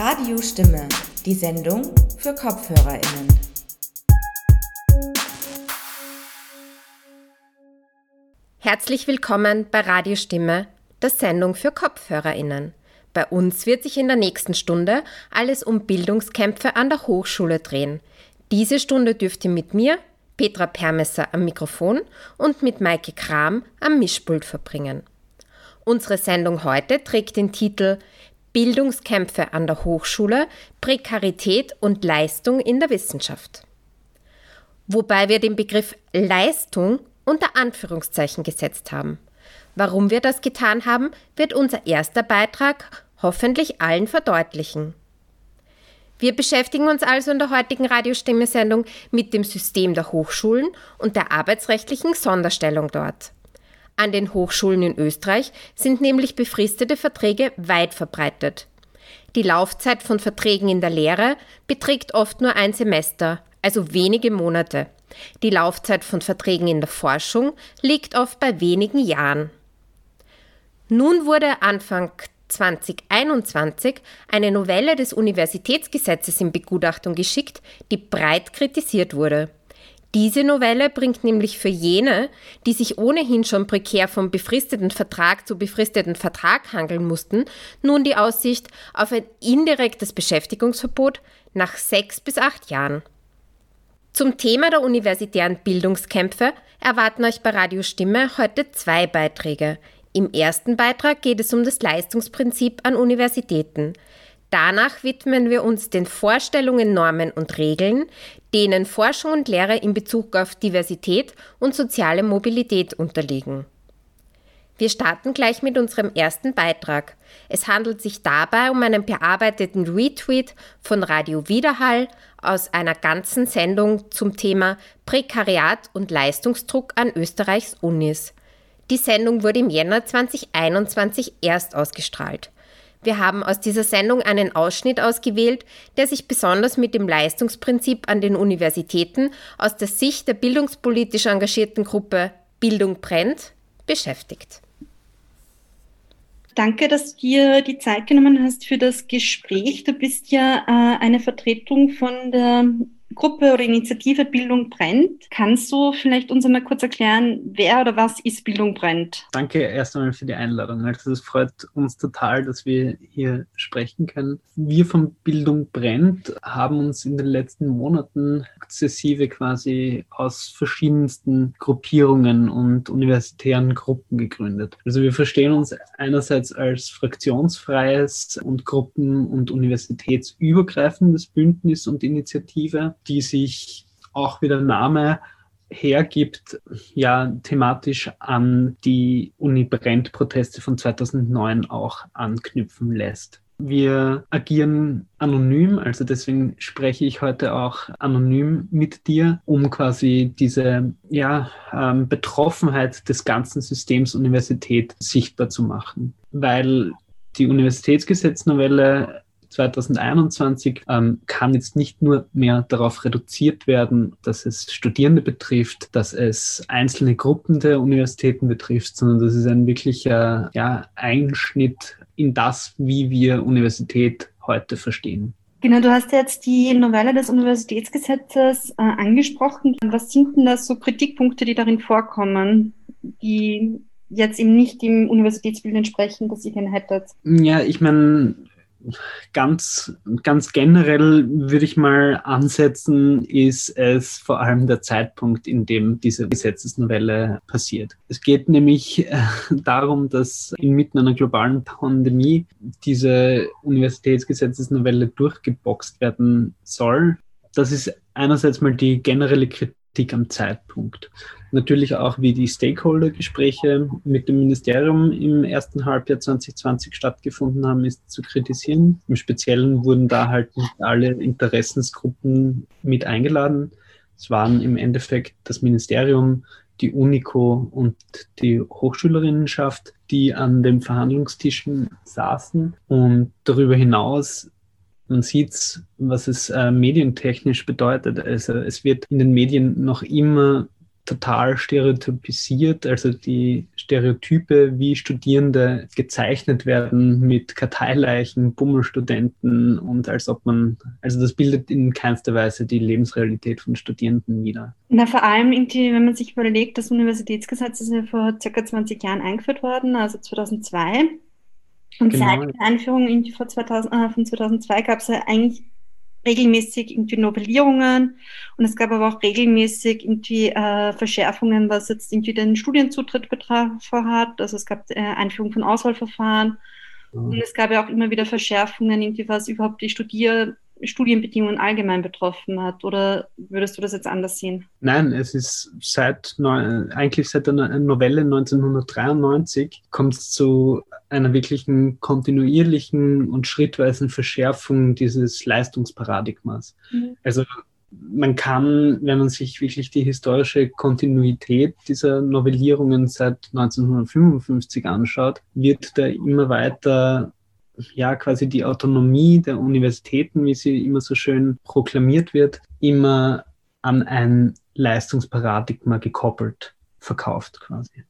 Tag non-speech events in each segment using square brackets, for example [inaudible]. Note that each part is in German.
Radiostimme, die Sendung für KopfhörerInnen. Herzlich willkommen bei Radiostimme, der Sendung für KopfhörerInnen. Bei uns wird sich in der nächsten Stunde alles um Bildungskämpfe an der Hochschule drehen. Diese Stunde dürft ihr mit mir, Petra Permesser am Mikrofon und mit Maike Kram am Mischpult verbringen. Unsere Sendung heute trägt den Titel Bildungskämpfe an der Hochschule, Prekarität und Leistung in der Wissenschaft. Wobei wir den Begriff Leistung unter Anführungszeichen gesetzt haben. Warum wir das getan haben, wird unser erster Beitrag hoffentlich allen verdeutlichen. Wir beschäftigen uns also in der heutigen Radiostimme-Sendung mit dem System der Hochschulen und der arbeitsrechtlichen Sonderstellung dort. An den Hochschulen in Österreich sind nämlich befristete Verträge weit verbreitet. Die Laufzeit von Verträgen in der Lehre beträgt oft nur ein Semester, also wenige Monate. Die Laufzeit von Verträgen in der Forschung liegt oft bei wenigen Jahren. Nun wurde Anfang 2021 eine Novelle des Universitätsgesetzes in Begutachtung geschickt, die breit kritisiert wurde. Diese Novelle bringt nämlich für jene, die sich ohnehin schon prekär vom befristeten Vertrag zu befristeten Vertrag handeln mussten, nun die Aussicht auf ein indirektes Beschäftigungsverbot nach sechs bis acht Jahren. Zum Thema der universitären Bildungskämpfe erwarten euch bei Radio Stimme heute zwei Beiträge. Im ersten Beitrag geht es um das Leistungsprinzip an Universitäten. Danach widmen wir uns den Vorstellungen, Normen und Regeln, denen Forschung und Lehre in Bezug auf Diversität und soziale Mobilität unterliegen. Wir starten gleich mit unserem ersten Beitrag. Es handelt sich dabei um einen bearbeiteten Retweet von Radio Widerhall aus einer ganzen Sendung zum Thema Prekariat und Leistungsdruck an Österreichs Unis. Die Sendung wurde im Jänner 2021 erst ausgestrahlt. Wir haben aus dieser Sendung einen Ausschnitt ausgewählt, der sich besonders mit dem Leistungsprinzip an den Universitäten aus der Sicht der bildungspolitisch engagierten Gruppe Bildung brennt beschäftigt. Danke, dass du dir die Zeit genommen hast für das Gespräch. Du bist ja äh, eine Vertretung von der Gruppe oder Initiative Bildung brennt. Kannst du vielleicht uns einmal kurz erklären, wer oder was ist Bildung brennt? Danke erst einmal für die Einladung. Also es freut uns total, dass wir hier sprechen können. Wir von Bildung brennt haben uns in den letzten Monaten sukzessive quasi aus verschiedensten Gruppierungen und universitären Gruppen gegründet. Also wir verstehen uns einerseits als fraktionsfreies und gruppen- und universitätsübergreifendes Bündnis und Initiative die sich auch wie der Name hergibt, ja thematisch an die Uni-Brennt-Proteste von 2009 auch anknüpfen lässt. Wir agieren anonym, also deswegen spreche ich heute auch anonym mit dir, um quasi diese ja, ähm, Betroffenheit des ganzen Systems Universität sichtbar zu machen. Weil die Universitätsgesetznovelle 2021 ähm, kann jetzt nicht nur mehr darauf reduziert werden, dass es Studierende betrifft, dass es einzelne Gruppen der Universitäten betrifft, sondern das ist ein wirklicher ja, Einschnitt in das, wie wir Universität heute verstehen. Genau, du hast jetzt die Novelle des Universitätsgesetzes äh, angesprochen. Was sind denn das so Kritikpunkte, die darin vorkommen, die jetzt eben nicht dem Universitätsbild entsprechen, das ihr gerne hättet? Ja, ich meine, ganz, ganz generell würde ich mal ansetzen, ist es vor allem der Zeitpunkt, in dem diese Gesetzesnovelle passiert. Es geht nämlich äh, darum, dass inmitten einer globalen Pandemie diese Universitätsgesetzesnovelle durchgeboxt werden soll. Das ist einerseits mal die generelle Kritik am Zeitpunkt natürlich auch, wie die Stakeholder-Gespräche mit dem Ministerium im ersten Halbjahr 2020 stattgefunden haben, ist zu kritisieren. Im Speziellen wurden da halt nicht alle Interessensgruppen mit eingeladen. Es waren im Endeffekt das Ministerium, die UNICO und die Hochschülerinnenschaft, die an den Verhandlungstischen saßen. Und darüber hinaus man sieht, was es äh, medientechnisch bedeutet. Also es wird in den Medien noch immer total stereotypisiert, also die Stereotype, wie Studierende gezeichnet werden mit Karteileichen, Bummelstudenten und als ob man, also das bildet in keinster Weise die Lebensrealität von Studierenden wider. Na, vor allem irgendwie, wenn man sich überlegt, das Universitätsgesetz ist ja vor circa 20 Jahren eingeführt worden, also 2002. Und genau. seit der Einführung vor 2000, äh, von 2002 gab es ja eigentlich regelmäßig irgendwie Novellierungen und es gab aber auch regelmäßig irgendwie äh, Verschärfungen, was jetzt irgendwie den Studienzutritt betroffen hat. Also es gab äh, Einführung von Auswahlverfahren mhm. und es gab ja auch immer wieder Verschärfungen, irgendwie was überhaupt die Studier Studienbedingungen allgemein betroffen hat? Oder würdest du das jetzt anders sehen? Nein, es ist seit eigentlich seit der Novelle 1993 kommt es zu einer wirklichen kontinuierlichen und schrittweisen Verschärfung dieses Leistungsparadigmas. Mhm. Also man kann, wenn man sich wirklich die historische Kontinuität dieser Novellierungen seit 1955 anschaut, wird da immer weiter ja quasi die Autonomie der Universitäten, wie sie immer so schön proklamiert wird, immer an ein Leistungsparadigma gekoppelt verkauft quasi.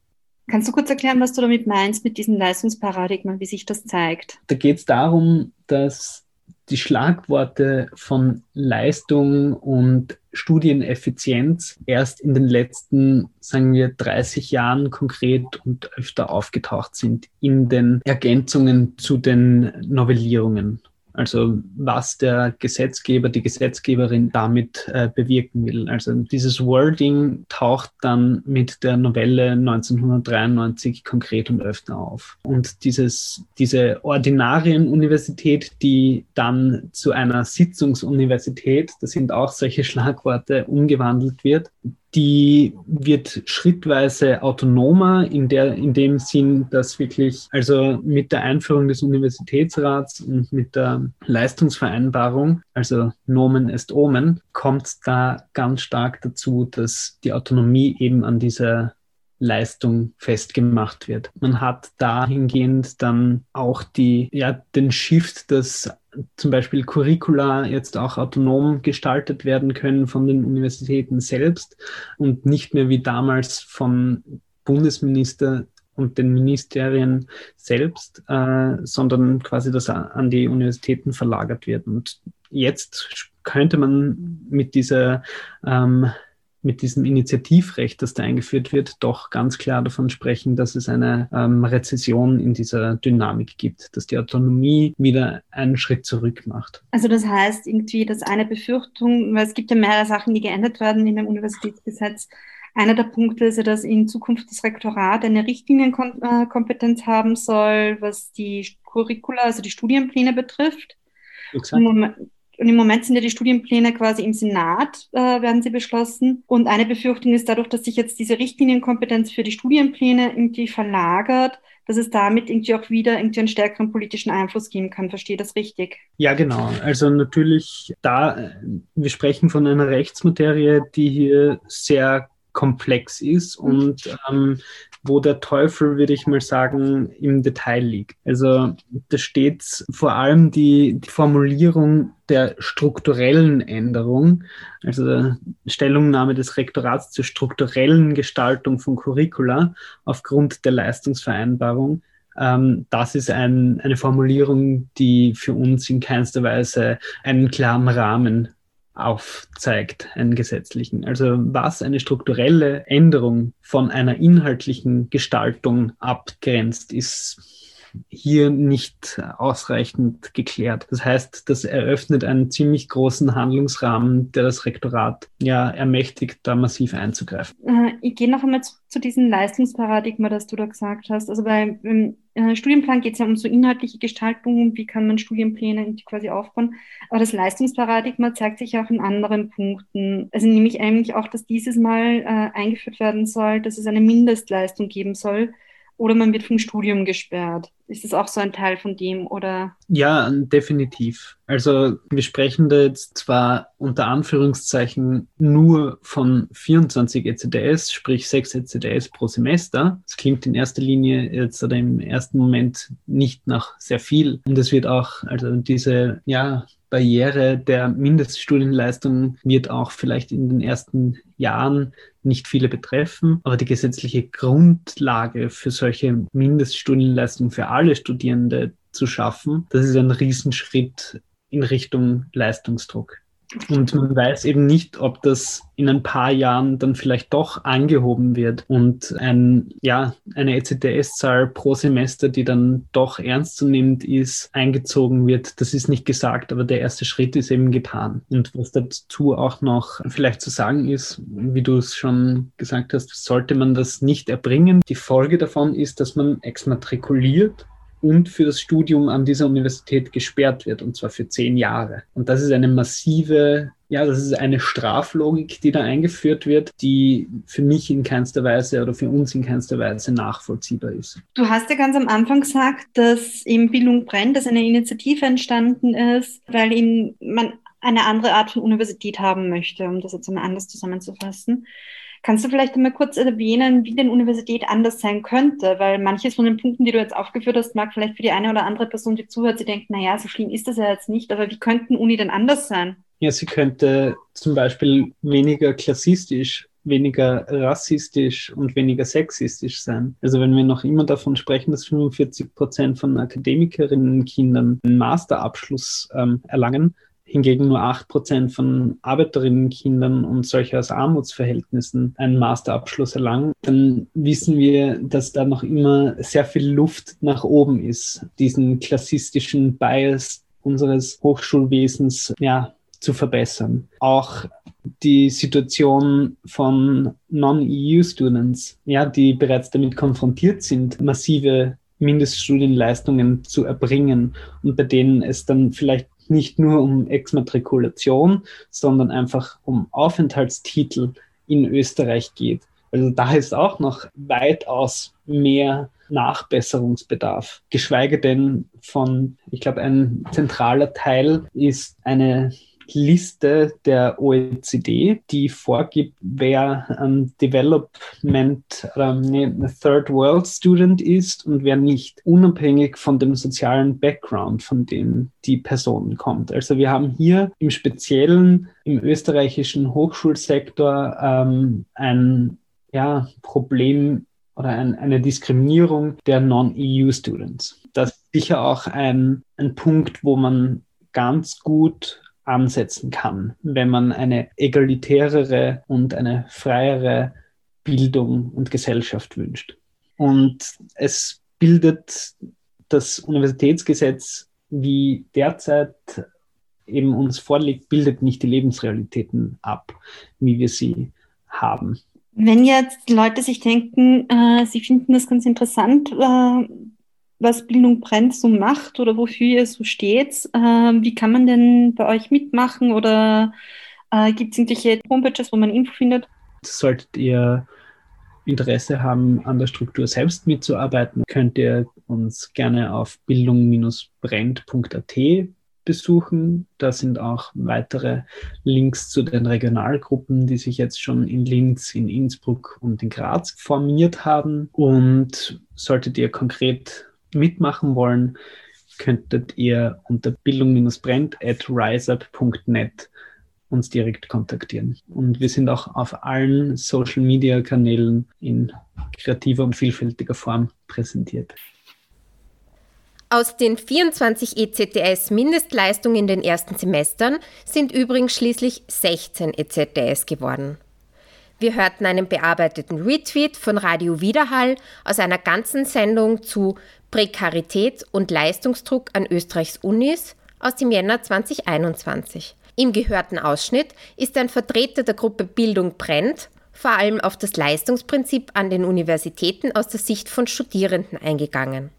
Kannst du kurz erklären, was du damit meinst mit diesem Leistungsparadigma, wie sich das zeigt? Da geht es darum, dass die Schlagworte von Leistung und Studieneffizienz erst in den letzten, sagen wir, 30 Jahren konkret und öfter aufgetaucht sind in den Ergänzungen zu den Novellierungen. Also was der Gesetzgeber, die Gesetzgeberin damit äh, bewirken will. Also dieses Wording taucht dann mit der Novelle 1993 konkret und öfter auf. Und dieses, diese Ordinarienuniversität, die dann zu einer Sitzungsuniversität, das sind auch solche Schlagworte, umgewandelt wird, die wird schrittweise autonomer in, der, in dem Sinn, dass wirklich, also mit der Einführung des Universitätsrats und mit der Leistungsvereinbarung, also Nomen est Omen, kommt da ganz stark dazu, dass die Autonomie eben an dieser Leistung festgemacht wird. Man hat dahingehend dann auch die, ja, den Shift, dass zum Beispiel Curricula jetzt auch autonom gestaltet werden können von den Universitäten selbst und nicht mehr wie damals vom Bundesminister und den Ministerien selbst, äh, sondern quasi das an die Universitäten verlagert wird. Und jetzt könnte man mit dieser ähm, mit diesem Initiativrecht, das da eingeführt wird, doch ganz klar davon sprechen, dass es eine ähm, Rezession in dieser Dynamik gibt, dass die Autonomie wieder einen Schritt zurück macht. Also das heißt irgendwie, dass eine Befürchtung, weil es gibt ja mehrere Sachen, die geändert werden in dem Universitätsgesetz. Einer der Punkte ist ja, dass in Zukunft das Rektorat eine Richtlinienkompetenz haben soll, was die Curricula, also die Studienpläne betrifft. Exakt. Und im Moment sind ja die Studienpläne quasi im Senat, äh, werden sie beschlossen. Und eine Befürchtung ist dadurch, dass sich jetzt diese Richtlinienkompetenz für die Studienpläne irgendwie verlagert, dass es damit irgendwie auch wieder irgendwie einen stärkeren politischen Einfluss geben kann. Verstehe das richtig? Ja, genau. Also natürlich da, äh, wir sprechen von einer Rechtsmaterie, die hier sehr komplex ist und ähm, wo der Teufel, würde ich mal sagen, im Detail liegt. Also da steht vor allem die, die Formulierung der strukturellen Änderung, also der Stellungnahme des Rektorats zur strukturellen Gestaltung von Curricula aufgrund der Leistungsvereinbarung. Ähm, das ist ein, eine Formulierung, die für uns in keinster Weise einen klaren Rahmen aufzeigt, einen gesetzlichen. Also was eine strukturelle Änderung von einer inhaltlichen Gestaltung abgrenzt, ist hier nicht ausreichend geklärt. Das heißt, das eröffnet einen ziemlich großen Handlungsrahmen, der das Rektorat ja ermächtigt, da massiv einzugreifen. Äh, ich gehe noch einmal zu, zu diesem Leistungsparadigma, das du da gesagt hast. Also bei im äh, Studienplan geht es ja um so inhaltliche Gestaltung, wie kann man Studienpläne quasi aufbauen. Aber das Leistungsparadigma zeigt sich auch in anderen Punkten. Also nämlich eigentlich auch, dass dieses Mal äh, eingeführt werden soll, dass es eine Mindestleistung geben soll oder man wird vom Studium gesperrt. Ist das auch so ein Teil von dem oder? Ja, definitiv. Also wir sprechen da jetzt zwar unter Anführungszeichen nur von 24 ECDS, sprich 6 ECDS pro Semester. Das klingt in erster Linie jetzt oder im ersten Moment nicht nach sehr viel. Und es wird auch, also diese, ja, Barriere der Mindeststudienleistung wird auch vielleicht in den ersten Jahren nicht viele betreffen, aber die gesetzliche Grundlage für solche Mindeststudienleistungen für alle Studierende zu schaffen, das ist ein Riesenschritt in Richtung Leistungsdruck. Und man weiß eben nicht, ob das in ein paar Jahren dann vielleicht doch angehoben wird und ein, ja, eine ECTS-Zahl pro Semester, die dann doch ernstzunehmend ist, eingezogen wird. Das ist nicht gesagt, aber der erste Schritt ist eben getan. Und was dazu auch noch vielleicht zu sagen ist, wie du es schon gesagt hast, sollte man das nicht erbringen. Die Folge davon ist, dass man exmatrikuliert und für das Studium an dieser Universität gesperrt wird, und zwar für zehn Jahre. Und das ist eine massive, ja, das ist eine Straflogik, die da eingeführt wird, die für mich in keinster Weise oder für uns in keinster Weise nachvollziehbar ist. Du hast ja ganz am Anfang gesagt, dass im Bildung brennt, dass eine Initiative entstanden ist, weil in, man eine andere Art von Universität haben möchte, um das jetzt einmal anders zusammenzufassen. Kannst du vielleicht einmal kurz erwähnen, wie denn Universität anders sein könnte? Weil manches von den Punkten, die du jetzt aufgeführt hast, mag vielleicht für die eine oder andere Person, die zuhört, sie denkt, naja, so schlimm ist das ja jetzt nicht, aber wie könnten Uni denn anders sein? Ja, sie könnte zum Beispiel weniger klassistisch weniger rassistisch und weniger sexistisch sein. Also wenn wir noch immer davon sprechen, dass 45 Prozent von Akademikerinnenkindern einen Masterabschluss ähm, erlangen, hingegen nur 8% von Arbeiterinnenkindern und solche aus Armutsverhältnissen einen Masterabschluss erlangen, dann wissen wir, dass da noch immer sehr viel Luft nach oben ist, diesen klassistischen Bias unseres Hochschulwesens ja, zu verbessern. Auch die Situation von Non-EU-Students, ja, die bereits damit konfrontiert sind, massive Mindeststudienleistungen zu erbringen und bei denen es dann vielleicht nicht nur um Exmatrikulation, sondern einfach um Aufenthaltstitel in Österreich geht. Also da ist auch noch weitaus mehr Nachbesserungsbedarf. Geschweige denn von, ich glaube, ein zentraler Teil ist eine Liste der OECD, die vorgibt, wer ein Development, ähm, Third World Student ist und wer nicht, unabhängig von dem sozialen Background, von dem die Person kommt. Also wir haben hier im Speziellen im österreichischen Hochschulsektor ähm, ein ja, Problem oder ein, eine Diskriminierung der Non-EU-Students. Das ist sicher auch ein, ein Punkt, wo man ganz gut ansetzen kann, wenn man eine egalitärere und eine freiere Bildung und Gesellschaft wünscht. Und es bildet das Universitätsgesetz, wie derzeit eben uns vorliegt, bildet nicht die Lebensrealitäten ab, wie wir sie haben. Wenn jetzt Leute sich denken, äh, sie finden das ganz interessant, äh, was Bildung brennt so macht oder wofür ihr so steht. Äh, wie kann man denn bei euch mitmachen oder äh, gibt es irgendwelche Homepages, wo man Info findet? Solltet ihr Interesse haben, an der Struktur selbst mitzuarbeiten, könnt ihr uns gerne auf bildung-brennt.at besuchen. Da sind auch weitere Links zu den Regionalgruppen, die sich jetzt schon in Linz, in Innsbruck und in Graz formiert haben. Und solltet ihr konkret mitmachen wollen, könntet ihr unter bildung-brennt at riseup.net uns direkt kontaktieren. Und wir sind auch auf allen Social-Media-Kanälen in kreativer und vielfältiger Form präsentiert. Aus den 24 ECTS Mindestleistungen in den ersten Semestern sind übrigens schließlich 16 ECTS geworden. Wir hörten einen bearbeiteten Retweet von Radio Widerhall aus einer ganzen Sendung zu Prekarität und Leistungsdruck an Österreichs Unis aus dem Jänner 2021. Im gehörten Ausschnitt ist ein Vertreter der Gruppe Bildung brennt vor allem auf das Leistungsprinzip an den Universitäten aus der Sicht von Studierenden eingegangen.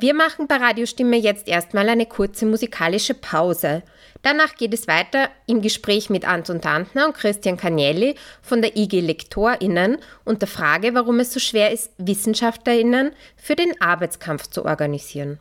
Wir machen bei Radiostimme jetzt erstmal eine kurze musikalische Pause. Danach geht es weiter im Gespräch mit Anton Tantner und Christian Cagnelli von der IG LektorInnen und der Frage, warum es so schwer ist, WissenschaftlerInnen für den Arbeitskampf zu organisieren.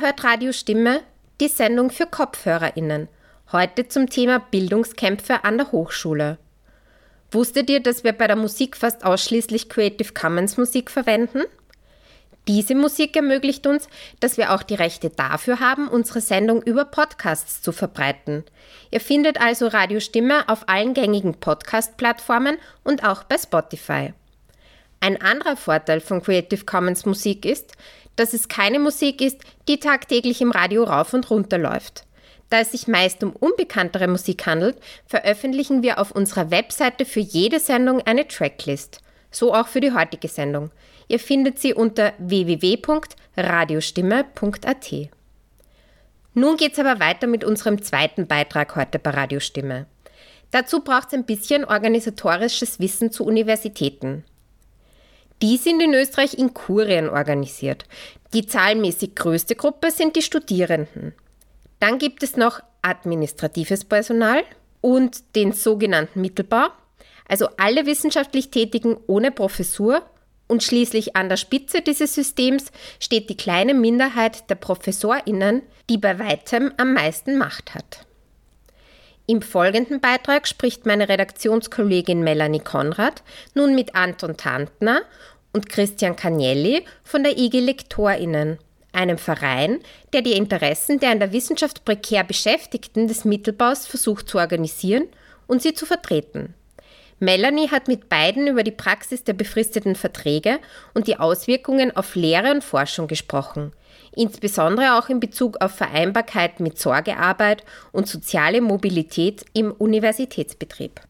Hört Radio Stimme, die Sendung für KopfhörerInnen. Heute zum Thema Bildungskämpfe an der Hochschule. Wusstet ihr, dass wir bei der Musik fast ausschließlich Creative Commons Musik verwenden? Diese Musik ermöglicht uns, dass wir auch die Rechte dafür haben, unsere Sendung über Podcasts zu verbreiten. Ihr findet also Radiostimme auf allen gängigen Podcast-Plattformen und auch bei Spotify. Ein anderer Vorteil von Creative Commons Musik ist, dass es keine Musik ist, die tagtäglich im Radio rauf und runter läuft. Da es sich meist um unbekanntere Musik handelt, veröffentlichen wir auf unserer Webseite für jede Sendung eine Tracklist. So auch für die heutige Sendung. Ihr findet sie unter www.radiostimme.at. Nun geht's aber weiter mit unserem zweiten Beitrag heute bei Radiostimme. Dazu braucht es ein bisschen organisatorisches Wissen zu Universitäten. Die sind in Österreich in Kurien organisiert. Die zahlenmäßig größte Gruppe sind die Studierenden. Dann gibt es noch administratives Personal und den sogenannten Mittelbau, also alle wissenschaftlich Tätigen ohne Professur und schließlich an der Spitze dieses Systems steht die kleine Minderheit der Professorinnen, die bei weitem am meisten Macht hat. Im folgenden Beitrag spricht meine Redaktionskollegin Melanie Konrad nun mit Anton Tantner und Christian Cagnelli von der IG Lektorinnen, einem Verein, der die Interessen der in der Wissenschaft prekär Beschäftigten des Mittelbaus versucht zu organisieren und sie zu vertreten. Melanie hat mit beiden über die Praxis der befristeten Verträge und die Auswirkungen auf Lehre und Forschung gesprochen, insbesondere auch in Bezug auf Vereinbarkeit mit Sorgearbeit und soziale Mobilität im Universitätsbetrieb.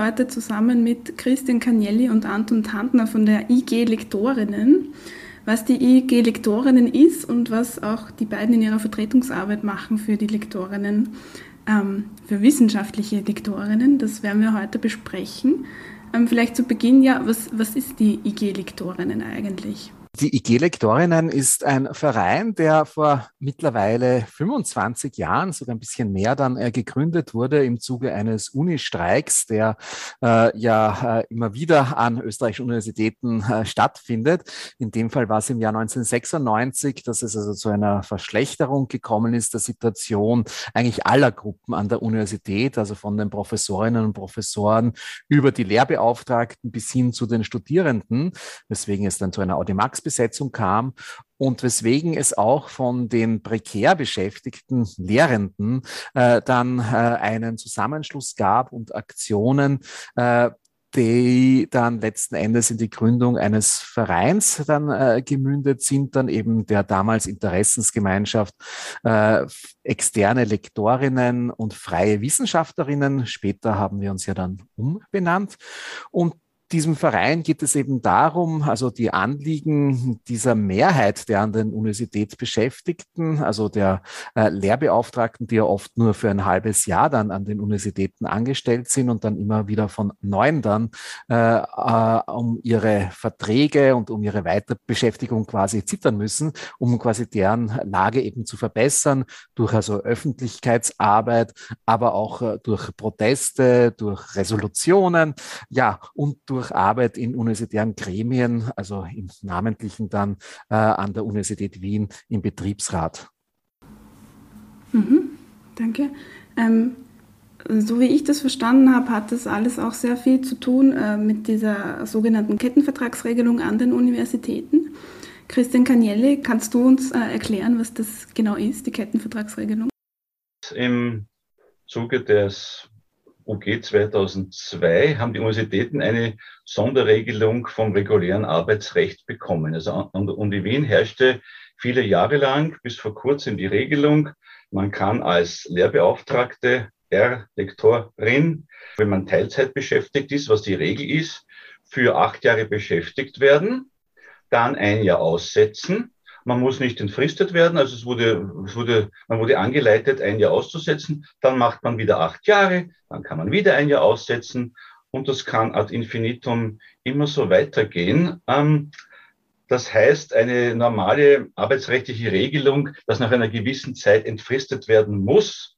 Heute zusammen mit Christian Cagnelli und Anton Tantner von der IG Lektorinnen. Was die IG Lektorinnen ist und was auch die beiden in ihrer Vertretungsarbeit machen für die Lektorinnen, ähm, für wissenschaftliche Lektorinnen, das werden wir heute besprechen. Ähm, vielleicht zu Beginn, ja, was, was ist die IG Lektorinnen eigentlich? Die IG-Lektorinnen ist ein Verein, der vor mittlerweile 25 Jahren, sogar ein bisschen mehr dann äh, gegründet wurde im Zuge eines Unistreiks, der äh, ja äh, immer wieder an österreichischen Universitäten äh, stattfindet. In dem Fall war es im Jahr 1996, dass es also zu einer Verschlechterung gekommen ist der Situation eigentlich aller Gruppen an der Universität, also von den Professorinnen und Professoren über die Lehrbeauftragten bis hin zu den Studierenden, weswegen es dann zu einer Audimax Besetzung kam und weswegen es auch von den prekär beschäftigten Lehrenden äh, dann äh, einen Zusammenschluss gab und Aktionen, äh, die dann letzten Endes in die Gründung eines Vereins dann äh, gemündet sind, dann eben der damals Interessensgemeinschaft äh, externe Lektorinnen und freie Wissenschaftlerinnen. Später haben wir uns ja dann umbenannt. Und diesem Verein geht es eben darum, also die Anliegen dieser Mehrheit der an den Universitätsbeschäftigten, also der äh, Lehrbeauftragten, die ja oft nur für ein halbes Jahr dann an den Universitäten angestellt sind und dann immer wieder von neuen dann äh, äh, um ihre Verträge und um ihre Weiterbeschäftigung quasi zittern müssen, um quasi deren Lage eben zu verbessern durch also Öffentlichkeitsarbeit, aber auch äh, durch Proteste, durch Resolutionen, ja, und durch durch Arbeit in universitären Gremien, also im Namentlichen dann äh, an der Universität Wien im Betriebsrat. Mhm, danke. Ähm, so wie ich das verstanden habe, hat das alles auch sehr viel zu tun äh, mit dieser sogenannten Kettenvertragsregelung an den Universitäten. Christian Cagnelli, kannst du uns äh, erklären, was das genau ist, die Kettenvertragsregelung? Im Zuge des UG 2002 haben die Universitäten eine Sonderregelung vom regulären Arbeitsrecht bekommen. Also an der Uni Wien herrschte viele Jahre lang bis vor kurzem die Regelung, man kann als Lehrbeauftragte, R, Lektorin, wenn man Teilzeit beschäftigt ist, was die Regel ist, für acht Jahre beschäftigt werden. dann ein Jahr aussetzen. Man muss nicht entfristet werden, also es wurde, es wurde, man wurde angeleitet, ein Jahr auszusetzen. Dann macht man wieder acht Jahre, dann kann man wieder ein Jahr aussetzen und das kann ad infinitum immer so weitergehen. Ähm, das heißt, eine normale arbeitsrechtliche Regelung, dass nach einer gewissen Zeit entfristet werden muss,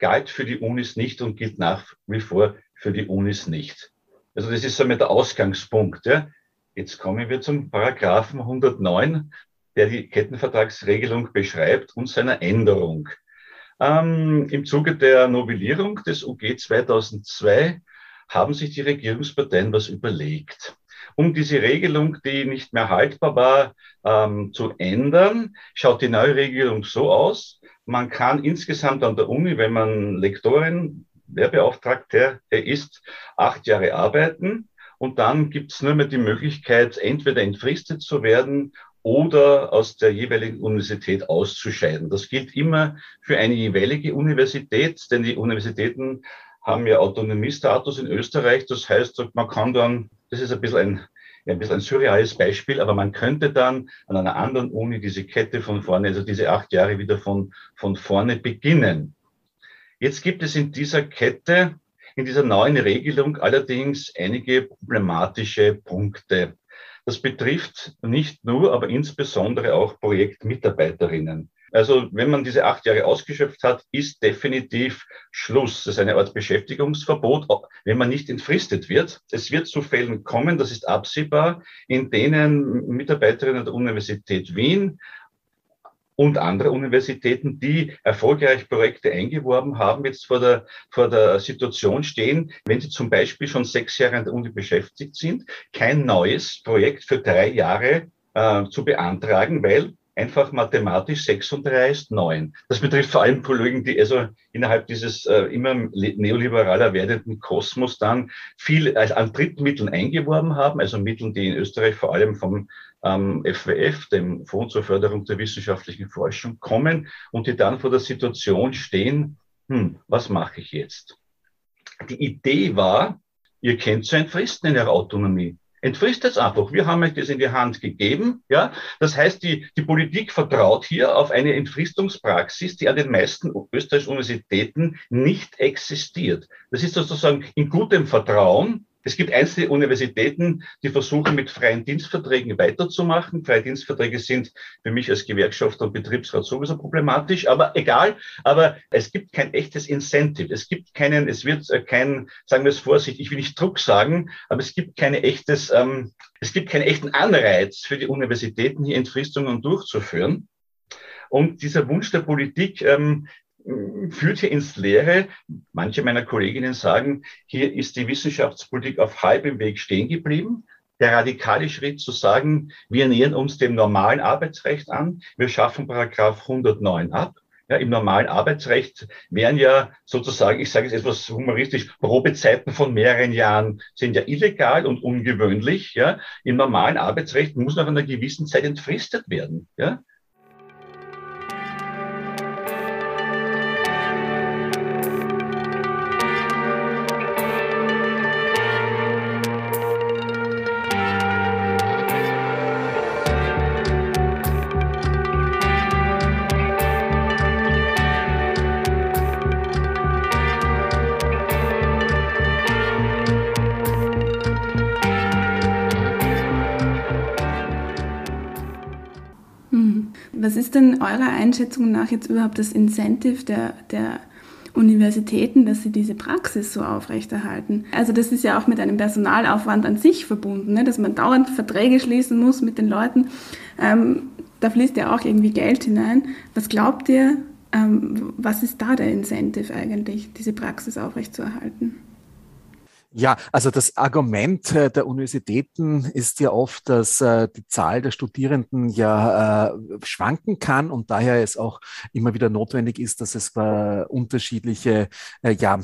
galt für die Unis nicht und gilt nach wie vor für die Unis nicht. Also das ist somit der Ausgangspunkt. Ja. Jetzt kommen wir zum Paragraphen 109, der die Kettenvertragsregelung beschreibt und seiner Änderung. Ähm, Im Zuge der Novellierung des UG 2002 haben sich die Regierungsparteien was überlegt. Um diese Regelung, die nicht mehr haltbar war, ähm, zu ändern, schaut die neue Regelung so aus. Man kann insgesamt an der Uni, wenn man Lektorin, Lehrbeauftragter ist, acht Jahre arbeiten. Und dann gibt es nur mehr die Möglichkeit, entweder entfristet zu werden oder aus der jeweiligen Universität auszuscheiden. Das gilt immer für eine jeweilige Universität, denn die Universitäten haben ja Autonomiestatus in Österreich. Das heißt, man kann dann, das ist ein bisschen ein, ein bisschen ein surreales Beispiel, aber man könnte dann an einer anderen Uni diese Kette von vorne, also diese acht Jahre wieder von, von vorne beginnen. Jetzt gibt es in dieser Kette, in dieser neuen Regelung allerdings einige problematische Punkte. Das betrifft nicht nur, aber insbesondere auch Projektmitarbeiterinnen. Also wenn man diese acht Jahre ausgeschöpft hat, ist definitiv Schluss. Das ist eine Art Beschäftigungsverbot, wenn man nicht entfristet wird. Es wird zu Fällen kommen, das ist absehbar, in denen Mitarbeiterinnen der Universität Wien und andere Universitäten, die erfolgreich Projekte eingeworben haben, jetzt vor der, vor der Situation stehen, wenn sie zum Beispiel schon sechs Jahre an der Uni beschäftigt sind, kein neues Projekt für drei Jahre äh, zu beantragen, weil einfach mathematisch 6 und 3 ist 9. Das betrifft vor allem Kollegen, die also innerhalb dieses äh, immer neoliberaler werdenden Kosmos dann viel als an Drittmitteln eingeworben haben, also Mitteln, die in Österreich vor allem vom ähm, FWF, dem Fonds zur Förderung der wissenschaftlichen Forschung, kommen und die dann vor der Situation stehen, hm, was mache ich jetzt? Die Idee war, ihr kennt so ein Fristen in der Autonomie entfrisst es einfach. Wir haben euch das in die Hand gegeben. Ja? Das heißt, die, die Politik vertraut hier auf eine Entfristungspraxis, die an den meisten österreichischen Universitäten nicht existiert. Das ist sozusagen in gutem Vertrauen es gibt einzelne Universitäten, die versuchen, mit freien Dienstverträgen weiterzumachen. Freie Dienstverträge sind für mich als Gewerkschafter und Betriebsrat sowieso problematisch, aber egal. Aber es gibt kein echtes Incentive. Es gibt keinen, es wird äh, kein, sagen wir es vorsichtig, ich will nicht Druck sagen, aber es gibt keine echtes, ähm, es gibt keinen echten Anreiz für die Universitäten, hier Entfristungen durchzuführen. Und dieser Wunsch der Politik, ähm, führt hier ins Leere. Manche meiner Kolleginnen sagen, hier ist die Wissenschaftspolitik auf halbem Weg stehen geblieben. Der radikale Schritt zu sagen, wir nähern uns dem normalen Arbeitsrecht an, wir schaffen Paragraph 109 ab. Ja, Im normalen Arbeitsrecht wären ja sozusagen, ich sage es etwas humoristisch, Probezeiten von mehreren Jahren sind ja illegal und ungewöhnlich. Ja. Im normalen Arbeitsrecht muss nach einer gewissen Zeit entfristet werden. Ja. Ist denn eurer Einschätzung nach jetzt überhaupt das Incentive der, der Universitäten, dass sie diese Praxis so aufrechterhalten. Also das ist ja auch mit einem Personalaufwand an sich verbunden, ne? dass man dauernd Verträge schließen muss mit den Leuten. Ähm, da fließt ja auch irgendwie Geld hinein. Was glaubt ihr, ähm, was ist da der Incentive eigentlich, diese Praxis aufrechtzuerhalten? Ja, also das Argument äh, der Universitäten ist ja oft, dass äh, die Zahl der Studierenden ja äh, schwanken kann und daher es auch immer wieder notwendig ist, dass es unterschiedliche ja,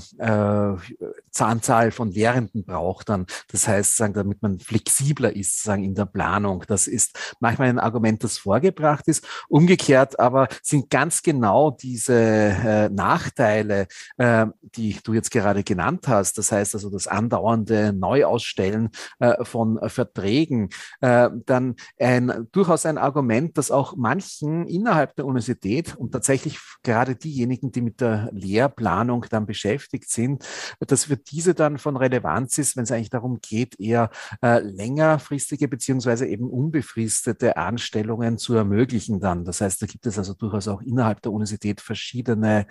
Zahnzahl von Lehrenden braucht dann. Das heißt, sagen, damit man flexibler ist, sagen in der Planung. Das ist manchmal ein Argument, das vorgebracht ist. Umgekehrt aber sind ganz genau diese Nachteile, die du jetzt gerade genannt hast. Das heißt also das andauernde Neuausstellen äh, von Verträgen, äh, dann ein, durchaus ein Argument, das auch manchen innerhalb der Universität und tatsächlich gerade diejenigen, die mit der Lehrplanung dann beschäftigt sind, dass für diese dann von Relevanz ist, wenn es eigentlich darum geht, eher äh, längerfristige beziehungsweise eben unbefristete Anstellungen zu ermöglichen dann. Das heißt, da gibt es also durchaus auch innerhalb der Universität verschiedene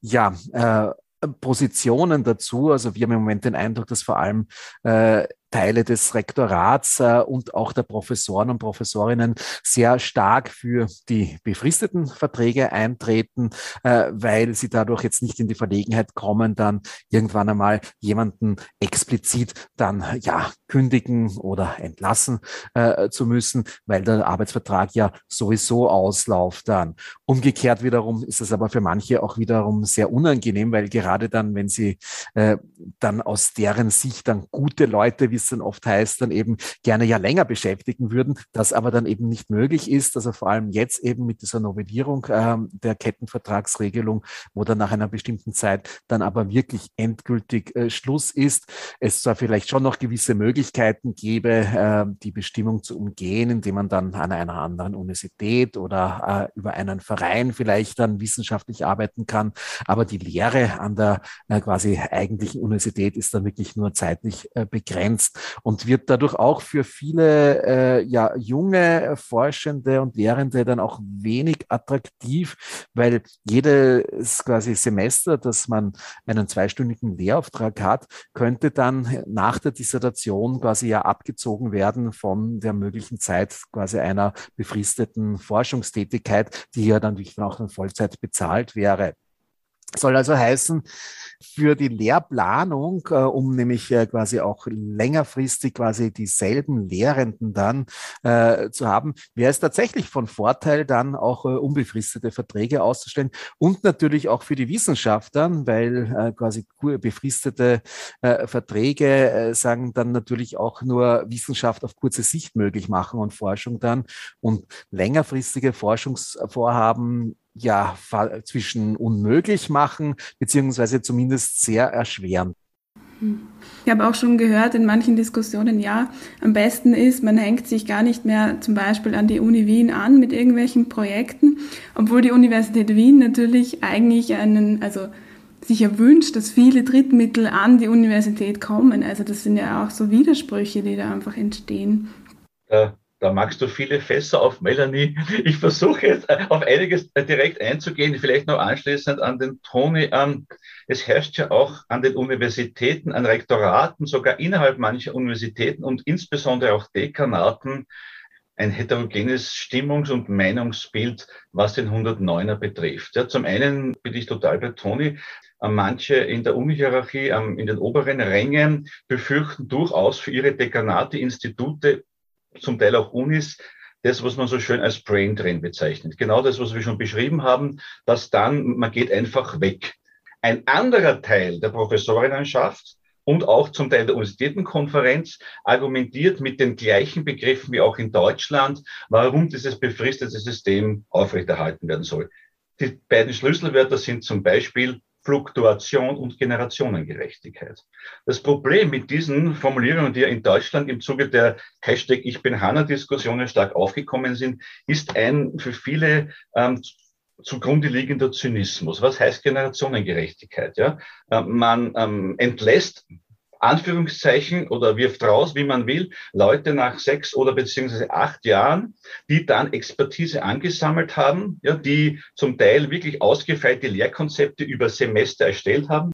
ja, äh, Positionen dazu. Also wir haben im Moment den Eindruck, dass vor allem äh, Teile des Rektorats äh, und auch der Professoren und Professorinnen sehr stark für die befristeten Verträge eintreten, äh, weil sie dadurch jetzt nicht in die Verlegenheit kommen, dann irgendwann einmal jemanden explizit dann ja kündigen oder entlassen äh, zu müssen, weil der Arbeitsvertrag ja sowieso auslauft dann. Umgekehrt wiederum ist es aber für manche auch wiederum sehr unangenehm, weil gerade dann, wenn sie äh, dann aus deren Sicht dann gute Leute wie es dann oft heißt, dann eben gerne ja länger beschäftigen würden, das aber dann eben nicht möglich ist. Also vor allem jetzt eben mit dieser Novellierung äh, der Kettenvertragsregelung, wo dann nach einer bestimmten Zeit dann aber wirklich endgültig äh, Schluss ist. Es zwar vielleicht schon noch gewisse Möglichkeiten gäbe, äh, die Bestimmung zu umgehen, indem man dann an einer anderen Universität oder äh, über einen Verein vielleicht dann wissenschaftlich arbeiten kann. Aber die Lehre an der äh, quasi eigentlichen Universität ist dann wirklich nur zeitlich äh, begrenzt und wird dadurch auch für viele äh, ja, junge Forschende und Lehrende dann auch wenig attraktiv, weil jedes quasi Semester, dass man einen zweistündigen Lehrauftrag hat, könnte dann nach der Dissertation quasi ja abgezogen werden von der möglichen Zeit quasi einer befristeten Forschungstätigkeit, die ja dann wirklich auch in Vollzeit bezahlt wäre. Soll also heißen, für die Lehrplanung, äh, um nämlich äh, quasi auch längerfristig quasi dieselben Lehrenden dann äh, zu haben, wäre es tatsächlich von Vorteil, dann auch äh, unbefristete Verträge auszustellen und natürlich auch für die Wissenschaftler, weil äh, quasi befristete äh, Verträge sagen dann natürlich auch nur Wissenschaft auf kurze Sicht möglich machen und Forschung dann und längerfristige Forschungsvorhaben ja zwischen unmöglich machen, beziehungsweise zumindest sehr erschweren. Ich habe auch schon gehört in manchen Diskussionen, ja, am besten ist, man hängt sich gar nicht mehr zum Beispiel an die Uni Wien an mit irgendwelchen Projekten, obwohl die Universität Wien natürlich eigentlich einen, also sich ja wünscht, dass viele Drittmittel an die Universität kommen. Also das sind ja auch so Widersprüche, die da einfach entstehen. Ja, da magst du viele Fässer auf, Melanie. Ich versuche jetzt äh, auf einiges äh, direkt einzugehen, vielleicht noch anschließend an den Toni. Ähm, es herrscht ja auch an den Universitäten, an Rektoraten, sogar innerhalb mancher Universitäten und insbesondere auch Dekanaten ein heterogenes Stimmungs- und Meinungsbild, was den 109er betrifft. Ja, zum einen bin ich total bei Toni. Äh, manche in der Uni-Hierarchie, in den oberen Rängen befürchten durchaus für ihre Dekanate, Institute zum Teil auch Unis, das, was man so schön als Brain Drain bezeichnet. Genau das, was wir schon beschrieben haben, dass dann, man geht einfach weg. Ein anderer Teil der Professorinnenschaft und auch zum Teil der Universitätenkonferenz argumentiert mit den gleichen Begriffen wie auch in Deutschland, warum dieses befristete System aufrechterhalten werden soll. Die beiden Schlüsselwörter sind zum Beispiel Fluktuation und Generationengerechtigkeit. Das Problem mit diesen Formulierungen, die ja in Deutschland im Zuge der Hashtag Ich bin Hanna-Diskussionen stark aufgekommen sind, ist ein für viele ähm, zugrunde liegender Zynismus. Was heißt Generationengerechtigkeit? Ja? Äh, man ähm, entlässt Anführungszeichen oder wirft raus, wie man will, Leute nach sechs oder beziehungsweise acht Jahren, die dann Expertise angesammelt haben, ja, die zum Teil wirklich ausgefeilte Lehrkonzepte über Semester erstellt haben.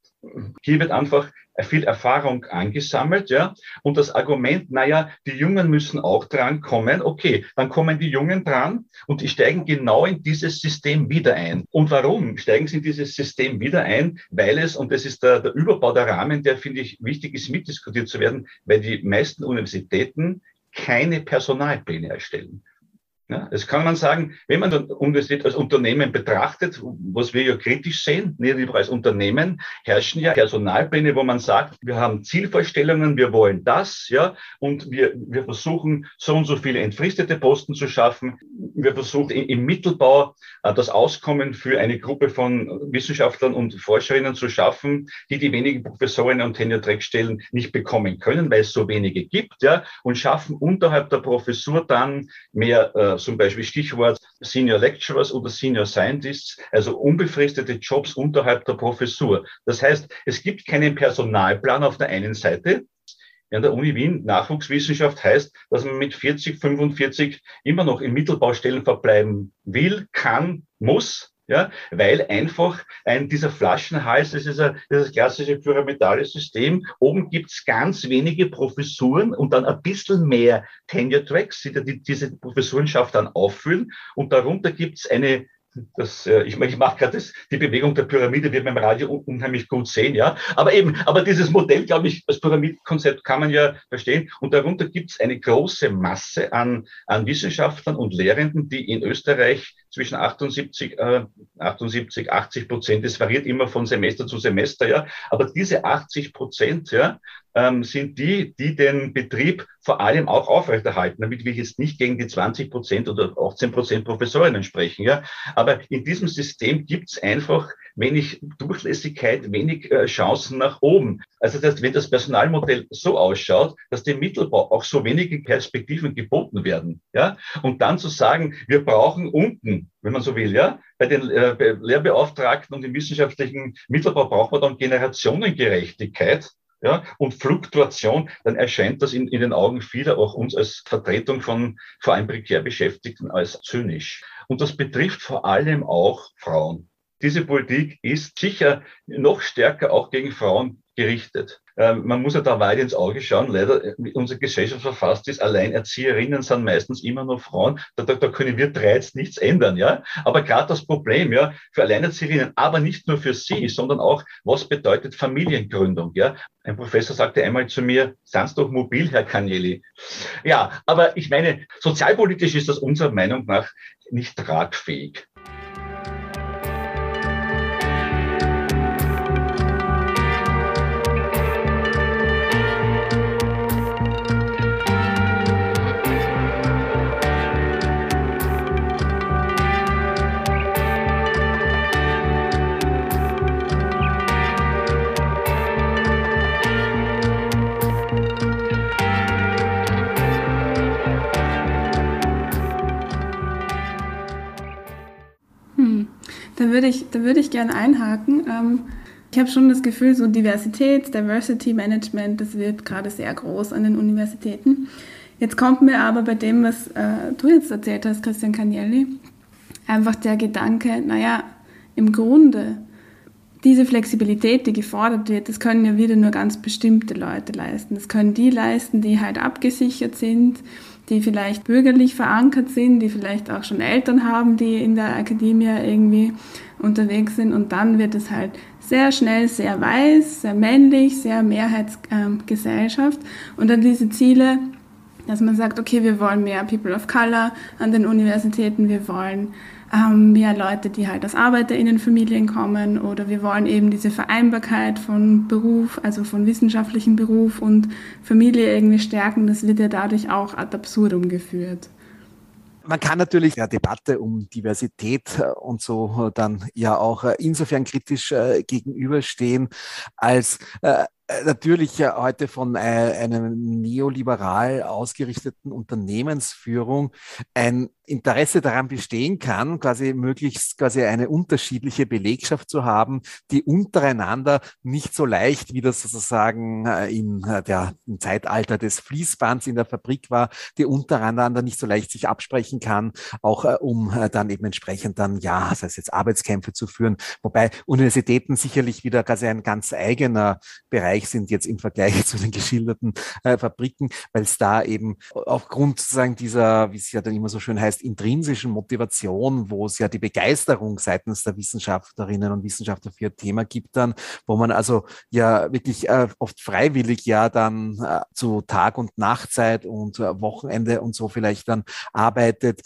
Hier wird einfach viel Erfahrung angesammelt, ja. Und das Argument, naja, die Jungen müssen auch dran kommen. Okay, dann kommen die Jungen dran und die steigen genau in dieses System wieder ein. Und warum steigen sie in dieses System wieder ein? Weil es, und das ist der, der Überbau der Rahmen, der finde ich wichtig ist, mitdiskutiert zu werden, weil die meisten Universitäten keine Personalpläne erstellen. Ja, das kann man sagen, wenn man das Universität als Unternehmen betrachtet, was wir ja kritisch sehen, nicht lieber als Unternehmen, herrschen ja Personalpläne, wo man sagt, wir haben Zielvorstellungen, wir wollen das, ja, und wir, wir versuchen, so und so viele entfristete Posten zu schaffen. Wir versuchen im Mittelbau äh, das Auskommen für eine Gruppe von Wissenschaftlern und Forscherinnen zu schaffen, die die wenigen Professorinnen und Tenure-Track-Stellen nicht bekommen können, weil es so wenige gibt, ja, und schaffen unterhalb der Professur dann mehr äh, zum Beispiel Stichwort Senior Lecturers oder Senior Scientists, also unbefristete Jobs unterhalb der Professur. Das heißt, es gibt keinen Personalplan auf der einen Seite, an der Uni Wien Nachwuchswissenschaft heißt, dass man mit 40, 45 immer noch in Mittelbaustellen verbleiben will, kann, muss ja, weil einfach ein, dieser Flaschenhals, das ist ein, das klassische pyramidale System. Oben gibt's ganz wenige Professuren und dann ein bisschen mehr Tenure Tracks, die, die diese Professurenschaft dann auffüllen. Und darunter gibt's eine das, äh, ich, ich mache gerade die Bewegung der Pyramide, wird man im Radio unheimlich gut sehen, ja. Aber eben, aber dieses Modell, glaube ich, als Pyramidenkonzept kann man ja verstehen. Und darunter gibt es eine große Masse an, an Wissenschaftlern und Lehrenden, die in Österreich zwischen 78, äh, 78, 80 Prozent, das variiert immer von Semester zu Semester, ja. Aber diese 80 Prozent, ja, ähm, sind die, die den Betrieb vor allem auch aufrechterhalten, damit wir jetzt nicht gegen die 20 Prozent oder 18 Prozent Professorinnen sprechen. Ja. Aber in diesem System gibt es einfach wenig Durchlässigkeit, wenig äh, Chancen nach oben. Also das, wenn das Personalmodell so ausschaut, dass dem Mittelbau auch so wenige Perspektiven geboten werden, ja, und dann zu sagen, wir brauchen unten, wenn man so will, ja, bei den äh, bei Lehrbeauftragten und im wissenschaftlichen Mittelbau braucht man dann Generationengerechtigkeit, ja, und Fluktuation, dann erscheint das in, in den Augen vieler, auch uns als Vertretung von vor allem prekär Beschäftigten, als zynisch. Und das betrifft vor allem auch Frauen. Diese Politik ist sicher noch stärker auch gegen Frauen gerichtet. Ähm, man muss ja da weit ins Auge schauen. Leider, äh, unsere Gesellschaft verfasst ist, Alleinerzieherinnen sind meistens immer nur Frauen. Da, da, da können wir drei jetzt nichts ändern, ja. Aber gerade das Problem, ja, für Alleinerzieherinnen, aber nicht nur für sie, sondern auch, was bedeutet Familiengründung, ja. Ein Professor sagte einmal zu mir, sind doch mobil, Herr Canieli. Ja, aber ich meine, sozialpolitisch ist das unserer Meinung nach nicht tragfähig. Würde ich, da würde ich gerne einhaken. Ähm, ich habe schon das Gefühl, so Diversität, Diversity Management, das wird gerade sehr groß an den Universitäten. Jetzt kommt mir aber bei dem, was äh, du jetzt erzählt hast, Christian Cagnelli, einfach der Gedanke, naja, im Grunde, diese Flexibilität, die gefordert wird, das können ja wieder nur ganz bestimmte Leute leisten. Das können die leisten, die halt abgesichert sind, die vielleicht bürgerlich verankert sind, die vielleicht auch schon Eltern haben, die in der Akademie irgendwie unterwegs sind. Und dann wird es halt sehr schnell sehr weiß, sehr männlich, sehr Mehrheitsgesellschaft. Und dann diese Ziele, dass man sagt, okay, wir wollen mehr People of Color an den Universitäten, wir wollen ähm, mehr Leute, die halt aus ArbeiterInnenfamilien kommen oder wir wollen eben diese Vereinbarkeit von Beruf, also von wissenschaftlichem Beruf und Familie irgendwie stärken. Das wird ja dadurch auch ad absurdum geführt. Man kann natürlich der Debatte um Diversität äh, und so dann ja auch äh, insofern kritisch äh, gegenüberstehen, als natürlich heute von einer neoliberal ausgerichteten Unternehmensführung ein Interesse daran bestehen kann, quasi möglichst quasi eine unterschiedliche Belegschaft zu haben, die untereinander nicht so leicht, wie das sozusagen äh, in äh, der, im Zeitalter des Fließbands in der Fabrik war, die untereinander nicht so leicht sich absprechen kann, auch äh, um dann eben entsprechend dann, ja, das heißt jetzt Arbeitskämpfe zu führen, wobei Universitäten sicherlich wieder quasi ein ganz eigener Bereich sind jetzt im Vergleich [laughs] zu den geschilderten äh, Fabriken, weil es da eben aufgrund sozusagen dieser, wie es ja dann immer so schön heißt, heißt intrinsischen Motivation, wo es ja die Begeisterung seitens der Wissenschaftlerinnen und Wissenschaftler für ihr Thema gibt dann, wo man also ja wirklich äh, oft freiwillig ja dann äh, zu Tag- und Nachtzeit und äh, Wochenende und so vielleicht dann arbeitet,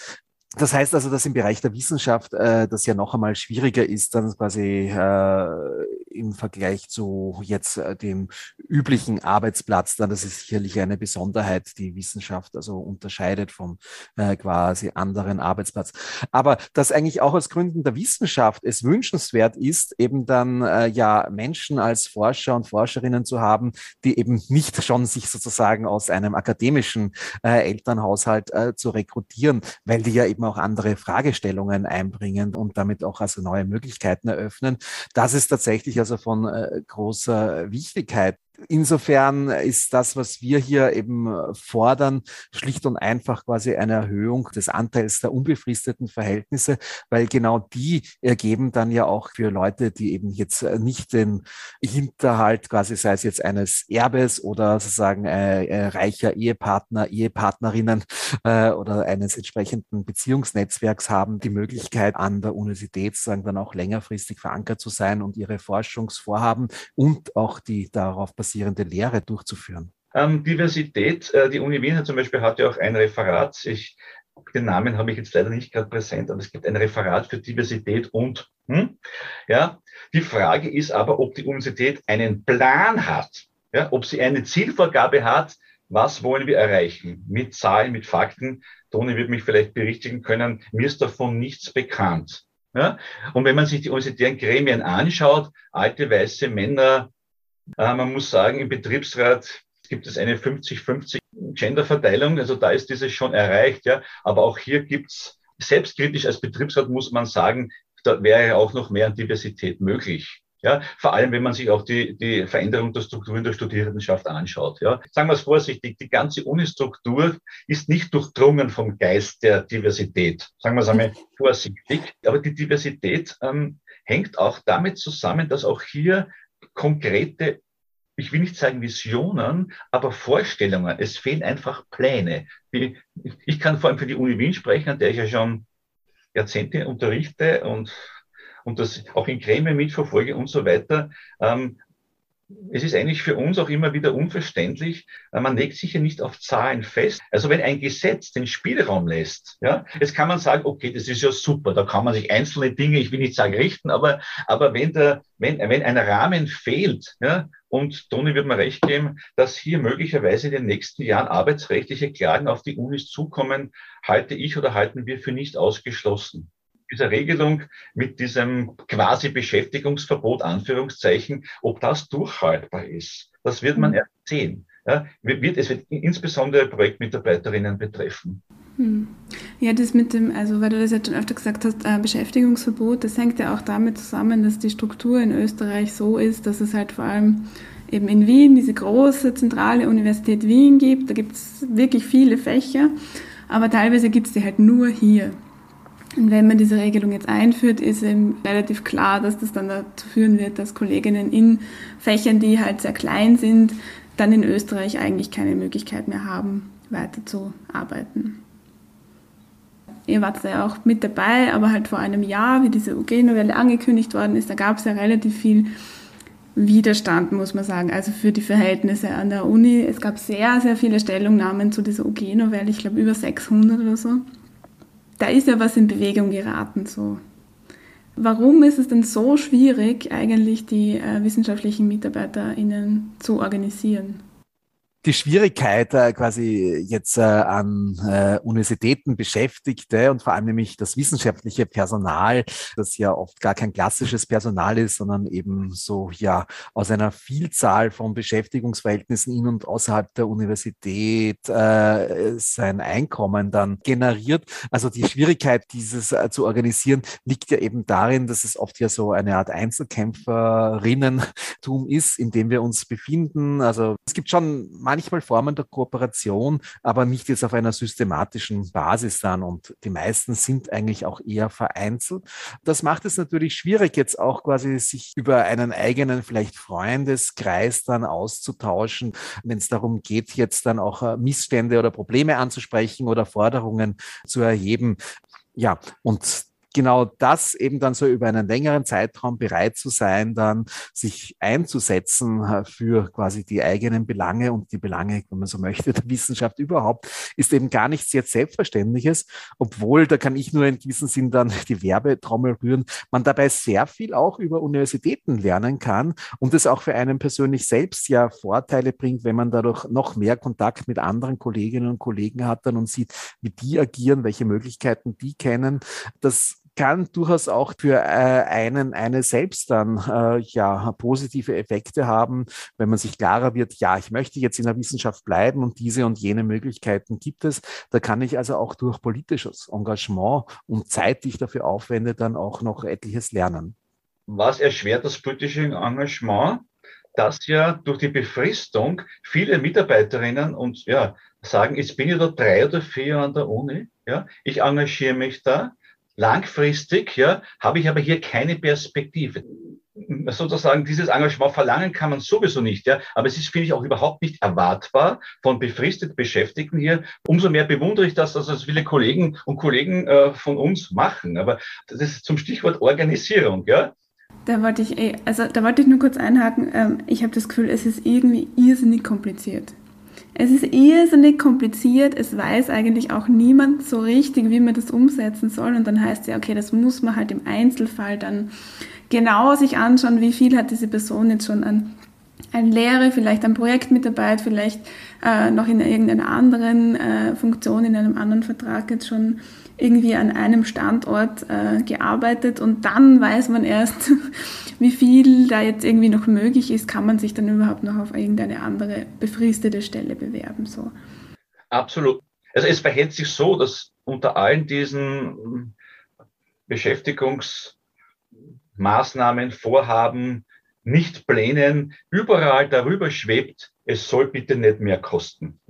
das heißt also, dass im Bereich der Wissenschaft äh, das ja noch einmal schwieriger ist, dann quasi äh, im Vergleich zu jetzt äh, dem üblichen Arbeitsplatz. Dann das ist sicherlich eine Besonderheit, die Wissenschaft also unterscheidet vom äh, quasi anderen Arbeitsplatz. Aber dass eigentlich auch aus Gründen der Wissenschaft es wünschenswert ist, eben dann äh, ja Menschen als Forscher und Forscherinnen zu haben, die eben nicht schon sich sozusagen aus einem akademischen äh, Elternhaushalt äh, zu rekrutieren, weil die ja eben eben auch andere Fragestellungen einbringen und damit auch also neue Möglichkeiten eröffnen. Das ist tatsächlich also von äh, großer Wichtigkeit. Insofern ist das, was wir hier eben fordern, schlicht und einfach quasi eine Erhöhung des Anteils der unbefristeten Verhältnisse, weil genau die ergeben dann ja auch für Leute, die eben jetzt nicht den Hinterhalt quasi, sei es jetzt eines Erbes oder sozusagen äh, äh, reicher Ehepartner, Ehepartnerinnen [laughs] äh, oder eines entsprechenden Beziehungsnetzwerks haben, die Möglichkeit an der Universität sozusagen dann auch längerfristig verankert zu sein und ihre Forschungsvorhaben und auch die darauf basierenden basierende Lehre durchzuführen? Ähm, Diversität, äh, die Uni Wien zum Beispiel hat ja auch ein Referat, ich, den Namen habe ich jetzt leider nicht gerade präsent, aber es gibt ein Referat für Diversität und, hm? ja, die Frage ist aber, ob die Universität einen Plan hat, ja, ob sie eine Zielvorgabe hat, was wollen wir erreichen? Mit Zahlen, mit Fakten. Toni wird mich vielleicht berichtigen können. Mir ist davon nichts bekannt. Ja? Und wenn man sich die universitären Gremien anschaut, alte weiße Männer, man muss sagen, im Betriebsrat gibt es eine 50-50 Genderverteilung, also da ist dieses schon erreicht, ja. Aber auch hier gibt's selbstkritisch als Betriebsrat muss man sagen, da wäre auch noch mehr Diversität möglich. Ja, vor allem, wenn man sich auch die, die Veränderung der Strukturen der Studierendenschaft anschaut. Ja, sagen wir es vorsichtig, die ganze Unistruktur ist nicht durchdrungen vom Geist der Diversität. Sagen wir es einmal vorsichtig. Aber die Diversität ähm, hängt auch damit zusammen, dass auch hier konkrete, ich will nicht sagen Visionen, aber Vorstellungen. Es fehlen einfach Pläne. Ich kann vor allem für die Uni Wien sprechen, an der ich ja schon Jahrzehnte unterrichte und, und das auch in Gremien mitverfolge und so weiter. Ähm, es ist eigentlich für uns auch immer wieder unverständlich, man legt sich ja nicht auf Zahlen fest. Also wenn ein Gesetz den Spielraum lässt, ja, jetzt kann man sagen, okay, das ist ja super, da kann man sich einzelne Dinge, ich will nicht sagen richten, aber, aber wenn der, wenn, wenn ein Rahmen fehlt, ja, und Toni wird mir recht geben, dass hier möglicherweise in den nächsten Jahren arbeitsrechtliche Klagen auf die Unis zukommen, halte ich oder halten wir für nicht ausgeschlossen dieser Regelung mit diesem quasi Beschäftigungsverbot, Anführungszeichen, ob das durchhaltbar ist, das wird man mhm. erst sehen. Ja, wird, es wird insbesondere Projektmitarbeiterinnen betreffen. Hm. Ja, das mit dem, also weil du das jetzt schon öfter gesagt hast, äh, Beschäftigungsverbot, das hängt ja auch damit zusammen, dass die Struktur in Österreich so ist, dass es halt vor allem eben in Wien diese große zentrale Universität Wien gibt. Da gibt es wirklich viele Fächer, aber teilweise gibt es die halt nur hier. Und wenn man diese Regelung jetzt einführt, ist eben relativ klar, dass das dann dazu führen wird, dass Kolleginnen in Fächern, die halt sehr klein sind, dann in Österreich eigentlich keine Möglichkeit mehr haben, weiterzuarbeiten. Ihr wart ja auch mit dabei, aber halt vor einem Jahr, wie diese UG-Novelle angekündigt worden ist, da gab es ja relativ viel Widerstand, muss man sagen, also für die Verhältnisse an der Uni. Es gab sehr, sehr viele Stellungnahmen zu dieser UG-Novelle, ich glaube über 600 oder so da ist ja was in Bewegung geraten so. Warum ist es denn so schwierig, eigentlich die äh, wissenschaftlichen MitarbeiterInnen zu organisieren? Die Schwierigkeit äh, quasi jetzt äh, an äh, Universitäten Beschäftigte und vor allem nämlich das wissenschaftliche Personal, das ja oft gar kein klassisches Personal ist, sondern eben so ja aus einer Vielzahl von Beschäftigungsverhältnissen in und außerhalb der Universität äh, sein Einkommen dann generiert. Also die Schwierigkeit, dieses äh, zu organisieren, liegt ja eben darin, dass es oft ja so eine Art Einzelkämpferinnentum ist, in dem wir uns befinden. Also es gibt schon manchmal Formen der Kooperation, aber nicht jetzt auf einer systematischen Basis dann. Und die meisten sind eigentlich auch eher vereinzelt. Das macht es natürlich schwierig, jetzt auch quasi sich über einen eigenen vielleicht Freundeskreis dann auszutauschen, wenn es darum geht, jetzt dann auch äh, Missstände oder Probleme anzusprechen oder Forderungen zu erheben. Ja, und genau das eben dann so über einen längeren Zeitraum bereit zu sein, dann sich einzusetzen äh, für quasi die eigenen Belange und die Belange, wenn man so möchte, der Wissenschaft überhaupt, ist eben gar nichts jetzt Selbstverständliches, obwohl, da kann ich nur in diesem Sinn dann die Werbetrommel rühren, man dabei sehr viel auch über Universitäten lernen kann und es auch für einen persönlich selbst ja Vorteile bringt, wenn man dadurch noch mehr Kontakt mit anderen Kolleginnen und Kollegen hat dann und sieht, wie die agieren, welche Möglichkeiten die kennen. Das kann durchaus auch für äh, einen eine selbst dann äh, ja positive Effekte haben, wenn man sich klarer wird, ja, ich möchte jetzt in der Wissenschaft bleiben und diese und jene Möglichkeiten gibt es. Da kann ich also auch durch politisches Engagement und Zeit, die ich dafür aufwende, dann auch noch etliches lernen. Was erschwert das politische Engagement? Dass ja durch die Befristung viele Mitarbeiterinnen und ja sagen, jetzt bin ich da drei oder vier an der Uni, ja, ich engagiere mich da, Langfristig ja, habe ich aber hier keine Perspektive. Sozusagen dieses Engagement verlangen kann man sowieso nicht, ja, aber es ist, finde ich, auch überhaupt nicht erwartbar von befristet Beschäftigten hier. Umso mehr bewundere ich das, dass das viele Kollegen und Kollegen äh, von uns machen. Aber das ist zum Stichwort Organisierung, ja. Da wollte ich, eh, also da wollte ich nur kurz einhaken. Ähm, ich habe das Gefühl, es ist irgendwie irrsinnig kompliziert. Es ist irrsinnig kompliziert. Es weiß eigentlich auch niemand so richtig, wie man das umsetzen soll. Und dann heißt es ja, okay, das muss man halt im Einzelfall dann genau sich anschauen, wie viel hat diese Person jetzt schon an, an Lehre, vielleicht an Projektmitarbeit, vielleicht äh, noch in irgendeiner anderen äh, Funktion, in einem anderen Vertrag jetzt schon irgendwie an einem Standort äh, gearbeitet und dann weiß man erst, [laughs] wie viel da jetzt irgendwie noch möglich ist, kann man sich dann überhaupt noch auf irgendeine andere befristete Stelle bewerben. So. Absolut. Also es verhält sich so, dass unter allen diesen Beschäftigungsmaßnahmen, Vorhaben, nicht Plänen überall darüber schwebt, es soll bitte nicht mehr kosten.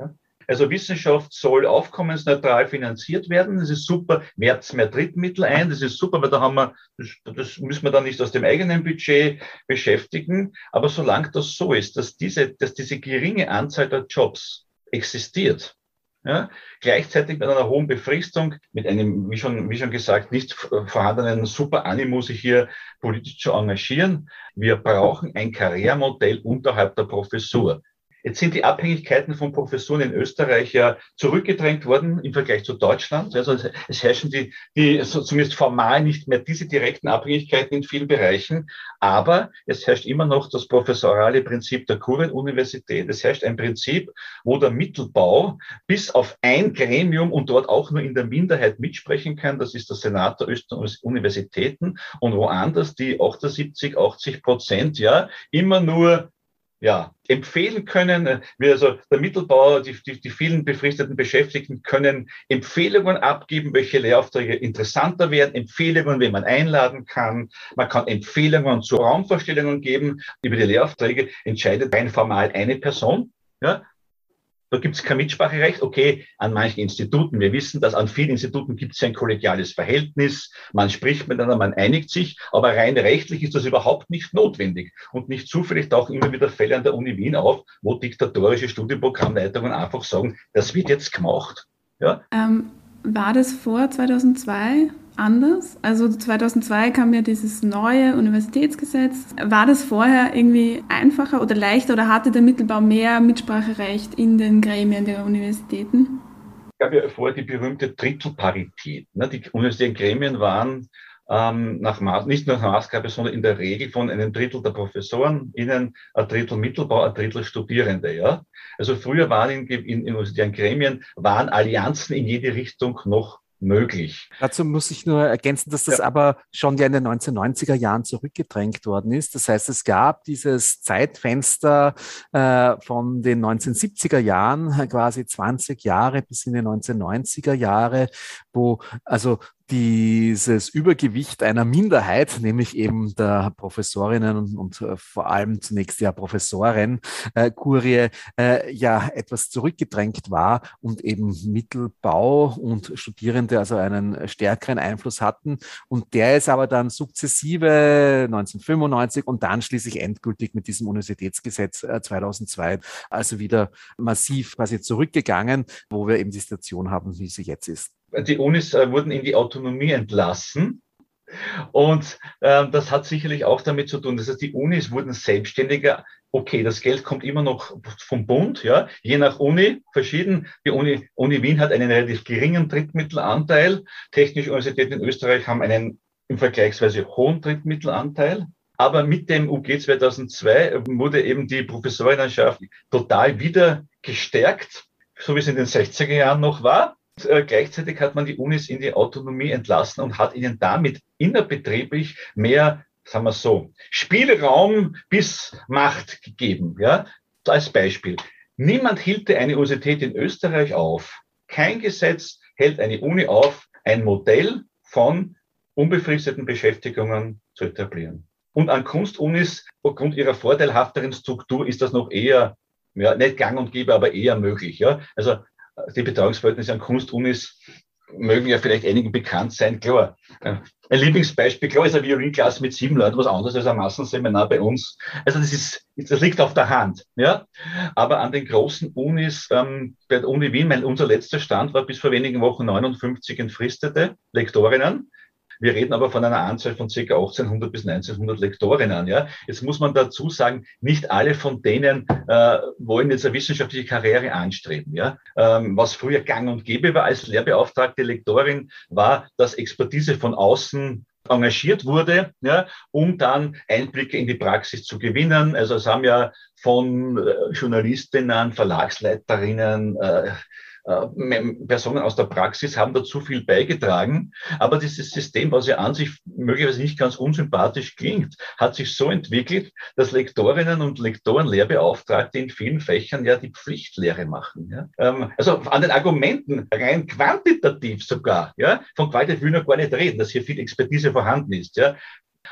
Also Wissenschaft soll aufkommensneutral finanziert werden. Das ist super. Mehr, mehr Drittmittel ein. Das ist super, weil da haben wir, das, das müssen wir dann nicht aus dem eigenen Budget beschäftigen. Aber solange das so ist, dass diese, dass diese geringe Anzahl der Jobs existiert, ja, gleichzeitig mit einer hohen Befristung, mit einem, wie schon, wie schon gesagt, nicht vorhandenen Super Animo, sich hier politisch zu engagieren. Wir brauchen ein Karrieremodell unterhalb der Professur. Jetzt sind die Abhängigkeiten von Professuren in Österreich ja zurückgedrängt worden im Vergleich zu Deutschland. Also es herrschen die, die so zumindest formal nicht mehr diese direkten Abhängigkeiten in vielen Bereichen, aber es herrscht immer noch das professorale Prinzip der Kurvenuniversität. Es herrscht ein Prinzip, wo der Mittelbau bis auf ein Gremium und dort auch nur in der Minderheit mitsprechen kann. Das ist der Senat der österreichischen Universitäten und woanders die 78, 80 Prozent ja immer nur ja, empfehlen können. Wir also der Mittelbauer, die, die, die vielen befristeten Beschäftigten können Empfehlungen abgeben, welche Lehraufträge interessanter werden, Empfehlungen, wen man einladen kann. Man kann Empfehlungen zu Raumvorstellungen geben. Über die Lehraufträge entscheidet rein formal eine Person. Ja, da gibt es kein Mitspracherecht. Okay, an manchen Instituten, wir wissen, dass an vielen Instituten gibt es ein kollegiales Verhältnis, man spricht miteinander, man einigt sich, aber rein rechtlich ist das überhaupt nicht notwendig. Und nicht zufällig tauchen immer wieder Fälle an der Uni Wien auf, wo diktatorische Studienprogrammleitungen einfach sagen, das wird jetzt gemacht. Ja? Ähm, war das vor 2002? Anders. Also 2002 kam ja dieses neue Universitätsgesetz. War das vorher irgendwie einfacher oder leichter oder hatte der Mittelbau mehr Mitspracherecht in den Gremien der Universitäten? Es gab ja vorher die berühmte Drittelparität. Ne? Die Universitätsgremien waren ähm, nach Maß, nicht nur nach Maßgabe, sondern in der Regel von einem Drittel der Professoren, innen ein Drittel Mittelbau, ein Drittel Studierende. Ja? Also früher waren in, in, in universitären Gremien waren Allianzen in jede Richtung noch möglich. Dazu muss ich nur ergänzen, dass das ja. aber schon ja in den 1990er Jahren zurückgedrängt worden ist. Das heißt, es gab dieses Zeitfenster äh, von den 1970er Jahren, quasi 20 Jahre bis in die 1990er Jahre, wo also dieses Übergewicht einer Minderheit, nämlich eben der Professorinnen und, äh, vor allem zunächst der Professorin äh, Kurie, äh, ja etwas zurückgedrängt war und eben Mittelbau und Studierende also einen stärkeren Einfluss hatten. Und der ist aber dann sukzessive 1995 und dann schließlich endgültig mit diesem Universitätsgesetz äh, 2002 also wieder massiv quasi zurückgegangen, wo wir eben die Situation haben, wie sie jetzt ist die Unis äh, wurden in die Autonomie entlassen. Und äh, das hat sicherlich auch damit zu tun, dass heißt, die Unis wurden selbstständiger. Okay, das Geld kommt immer noch vom Bund, ja, je nach Uni verschieden. Die Uni, Uni Wien hat einen relativ geringen Drittmittelanteil. Technische Universitäten in Österreich haben einen im vergleichsweise hohen Drittmittelanteil. Aber mit dem UG 2002 wurde eben die Professorinnenschaft total wieder gestärkt, so wie es in den 60er Jahren noch war. Äh, gleichzeitig hat man die Unis in die Autonomie entlassen und hat ihnen damit innerbetrieblich mehr, sagen wir so, Spielraum bis Macht gegeben. Ja? Als Beispiel. Niemand hielt eine Universität in Österreich auf. Kein Gesetz hält eine Uni auf, ein Modell von unbefristeten Beschäftigungen zu etablieren. Und an Kunstunis, aufgrund ihrer vorteilhafteren Struktur, ist das noch eher, ja, nicht gang und gäbe, aber eher möglich. Ja? Also die Betreuungsverhältnisse an Kunstunis mögen ja vielleicht einigen bekannt sein. Klar, ein Lieblingsbeispiel, klar ist eine Violinklasse mit sieben Leuten was anderes als ein Massenseminar bei uns. Also das ist, das liegt auf der Hand. Ja? Aber an den großen Unis, ähm, bei der Uni Wien, mein, unser letzter Stand war bis vor wenigen Wochen 59 entfristete Lektorinnen. Wir reden aber von einer Anzahl von ca. 1800 bis 1900 Lektorinnen. Ja. Jetzt muss man dazu sagen, nicht alle von denen äh, wollen jetzt eine wissenschaftliche Karriere anstreben. Ja. Ähm, was früher gang und gäbe war als lehrbeauftragte Lektorin, war, dass Expertise von außen engagiert wurde, ja, um dann Einblicke in die Praxis zu gewinnen. Also es haben ja von äh, Journalistinnen, Verlagsleiterinnen, äh, Personen aus der Praxis haben dazu viel beigetragen. Aber dieses System, was ja an sich möglicherweise nicht ganz unsympathisch klingt, hat sich so entwickelt, dass Lektorinnen und Lektoren, Lehrbeauftragte in vielen Fächern ja die Pflichtlehre machen. Ja? Ähm, also an den Argumenten, rein quantitativ sogar, ja, von Qualität will ich noch gar nicht reden, dass hier viel Expertise vorhanden ist. Ja?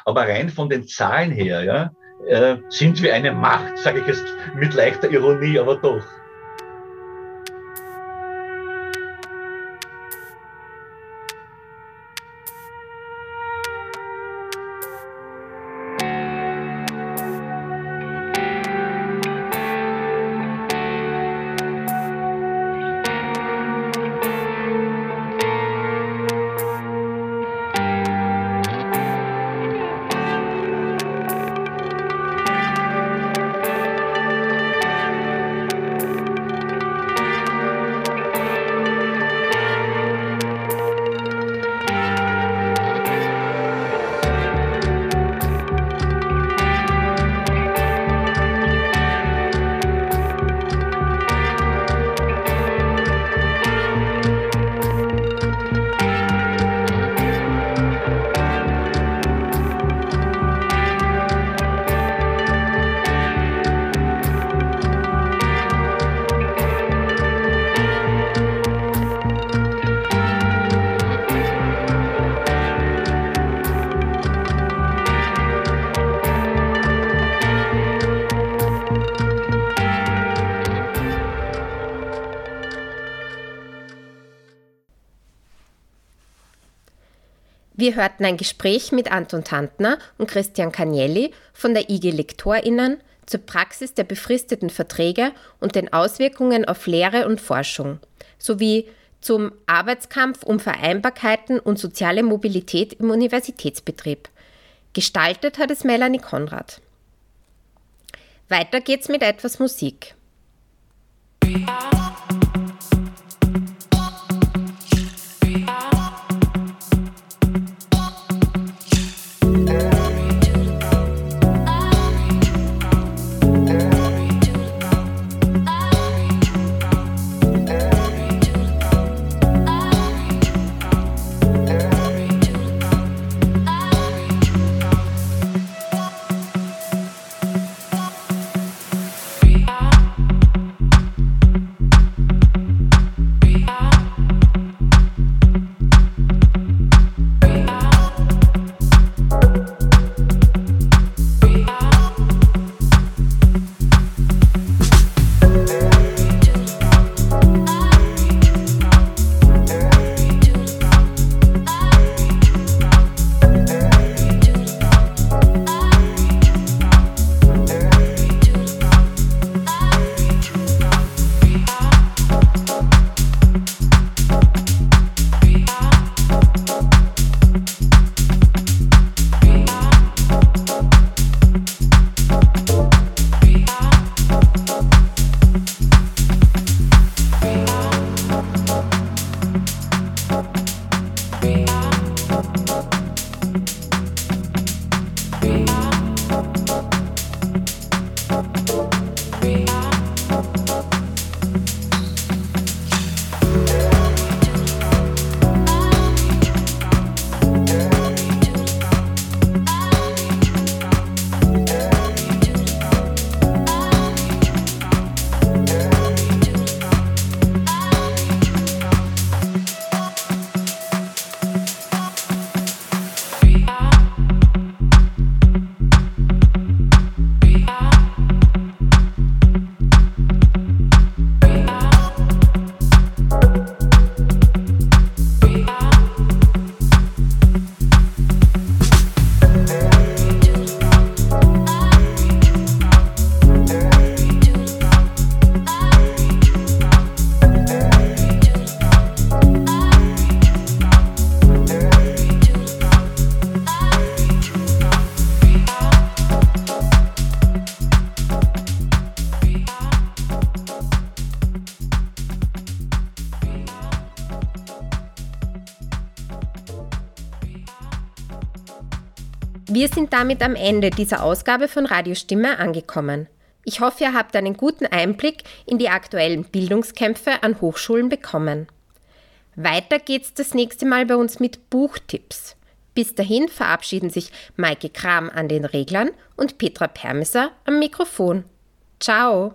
Aber rein von den Zahlen her, ja, äh, sind wir eine Macht, sage ich jetzt mit leichter Ironie, aber doch. Wir hörten ein Gespräch mit Anton Tantner und Christian Cagnelli von der IG Lektorinnen zur Praxis der befristeten Verträge und den Auswirkungen auf Lehre und Forschung sowie zum Arbeitskampf um Vereinbarkeiten und soziale Mobilität im Universitätsbetrieb. Gestaltet hat es Melanie Konrad. Weiter geht's mit etwas Musik. Sind damit am Ende dieser Ausgabe von Radiostimme angekommen. Ich hoffe, ihr habt einen guten Einblick in die aktuellen Bildungskämpfe an Hochschulen bekommen. Weiter geht's das nächste Mal bei uns mit Buchtipps. Bis dahin verabschieden sich Maike Kram an den Reglern und Petra Permesser am Mikrofon. Ciao!